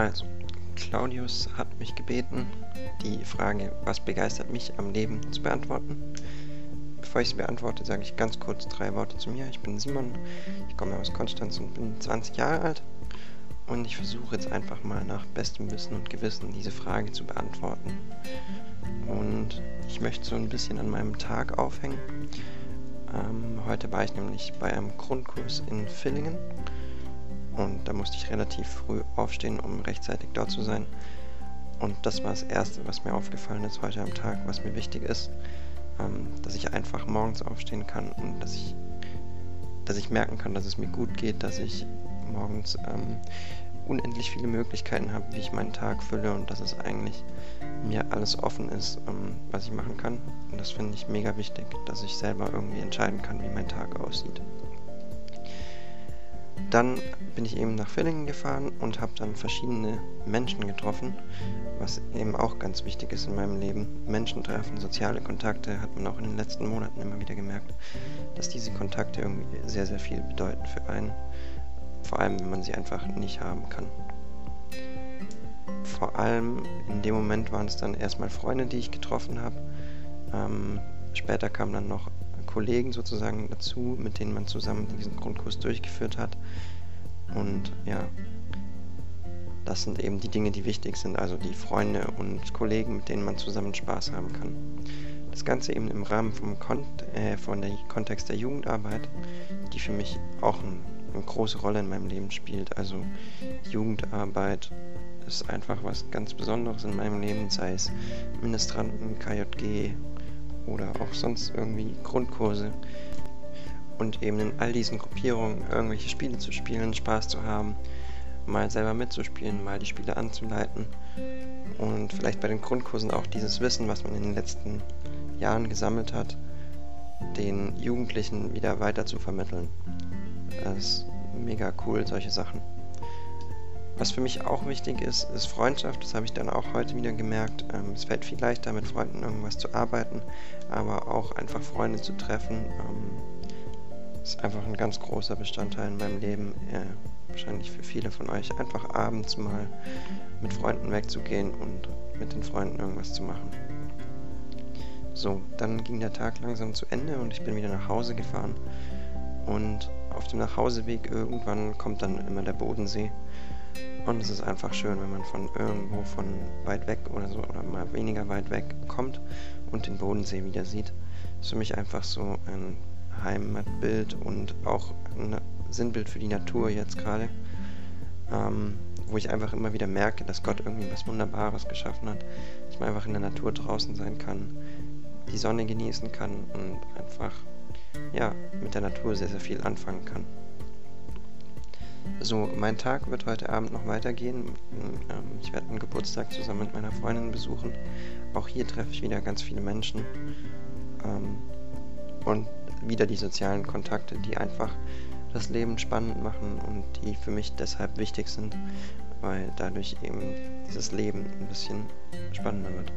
Also, Claudius hat mich gebeten, die Frage, was begeistert mich am Leben, zu beantworten. Bevor ich sie beantworte, sage ich ganz kurz drei Worte zu mir. Ich bin Simon, ich komme aus Konstanz und bin 20 Jahre alt. Und ich versuche jetzt einfach mal nach bestem Wissen und Gewissen diese Frage zu beantworten. Und ich möchte so ein bisschen an meinem Tag aufhängen. Ähm, heute war ich nämlich bei einem Grundkurs in Villingen und da musste ich relativ früh aufstehen, um rechtzeitig dort zu sein. Und das war das Erste, was mir aufgefallen ist heute am Tag, was mir wichtig ist, ähm, dass ich einfach morgens aufstehen kann und dass ich, dass ich merken kann, dass es mir gut geht, dass ich morgens ähm, unendlich viele Möglichkeiten habe, wie ich meinen Tag fülle und dass es eigentlich mir alles offen ist, ähm, was ich machen kann. Und das finde ich mega wichtig, dass ich selber irgendwie entscheiden kann, wie mein Tag aussieht. Dann bin ich eben nach Villingen gefahren und habe dann verschiedene Menschen getroffen, was eben auch ganz wichtig ist in meinem Leben. Menschen treffen, soziale Kontakte, hat man auch in den letzten Monaten immer wieder gemerkt, dass diese Kontakte irgendwie sehr, sehr viel bedeuten für einen. Vor allem, wenn man sie einfach nicht haben kann. Vor allem in dem Moment waren es dann erstmal Freunde, die ich getroffen habe. Ähm, später kamen dann noch Kollegen sozusagen dazu, mit denen man zusammen diesen Grundkurs durchgeführt hat. Und ja, das sind eben die Dinge, die wichtig sind, also die Freunde und Kollegen, mit denen man zusammen Spaß haben kann. Das Ganze eben im Rahmen vom Kont äh, von der Kontext der Jugendarbeit, die für mich auch ein, eine große Rolle in meinem Leben spielt. Also Jugendarbeit ist einfach was ganz Besonderes in meinem Leben, sei es Ministranten, KJG, oder auch sonst irgendwie Grundkurse. Und eben in all diesen Gruppierungen irgendwelche Spiele zu spielen, Spaß zu haben, mal selber mitzuspielen, mal die Spiele anzuleiten und vielleicht bei den Grundkursen auch dieses Wissen, was man in den letzten Jahren gesammelt hat, den Jugendlichen wieder weiter zu vermitteln. Das ist mega cool, solche Sachen. Was für mich auch wichtig ist, ist Freundschaft. Das habe ich dann auch heute wieder gemerkt. Ähm, es fällt viel leichter, mit Freunden irgendwas zu arbeiten, aber auch einfach Freunde zu treffen, ähm, ist einfach ein ganz großer Bestandteil in meinem Leben. Äh, wahrscheinlich für viele von euch, einfach abends mal mit Freunden wegzugehen und mit den Freunden irgendwas zu machen. So, dann ging der Tag langsam zu Ende und ich bin wieder nach Hause gefahren. Und auf dem Nachhauseweg irgendwann kommt dann immer der Bodensee. Und es ist einfach schön, wenn man von irgendwo von weit weg oder so oder mal weniger weit weg kommt und den Bodensee wieder sieht. Das ist für mich einfach so ein Heimatbild und auch ein Sinnbild für die Natur jetzt gerade. Ähm, wo ich einfach immer wieder merke, dass Gott irgendwie was Wunderbares geschaffen hat, dass man einfach in der Natur draußen sein kann, die Sonne genießen kann und einfach ja, mit der Natur sehr, sehr viel anfangen kann. So, mein Tag wird heute Abend noch weitergehen. Ähm, ich werde einen Geburtstag zusammen mit meiner Freundin besuchen. Auch hier treffe ich wieder ganz viele Menschen. Ähm, und wieder die sozialen Kontakte, die einfach das Leben spannend machen und die für mich deshalb wichtig sind, weil dadurch eben dieses Leben ein bisschen spannender wird.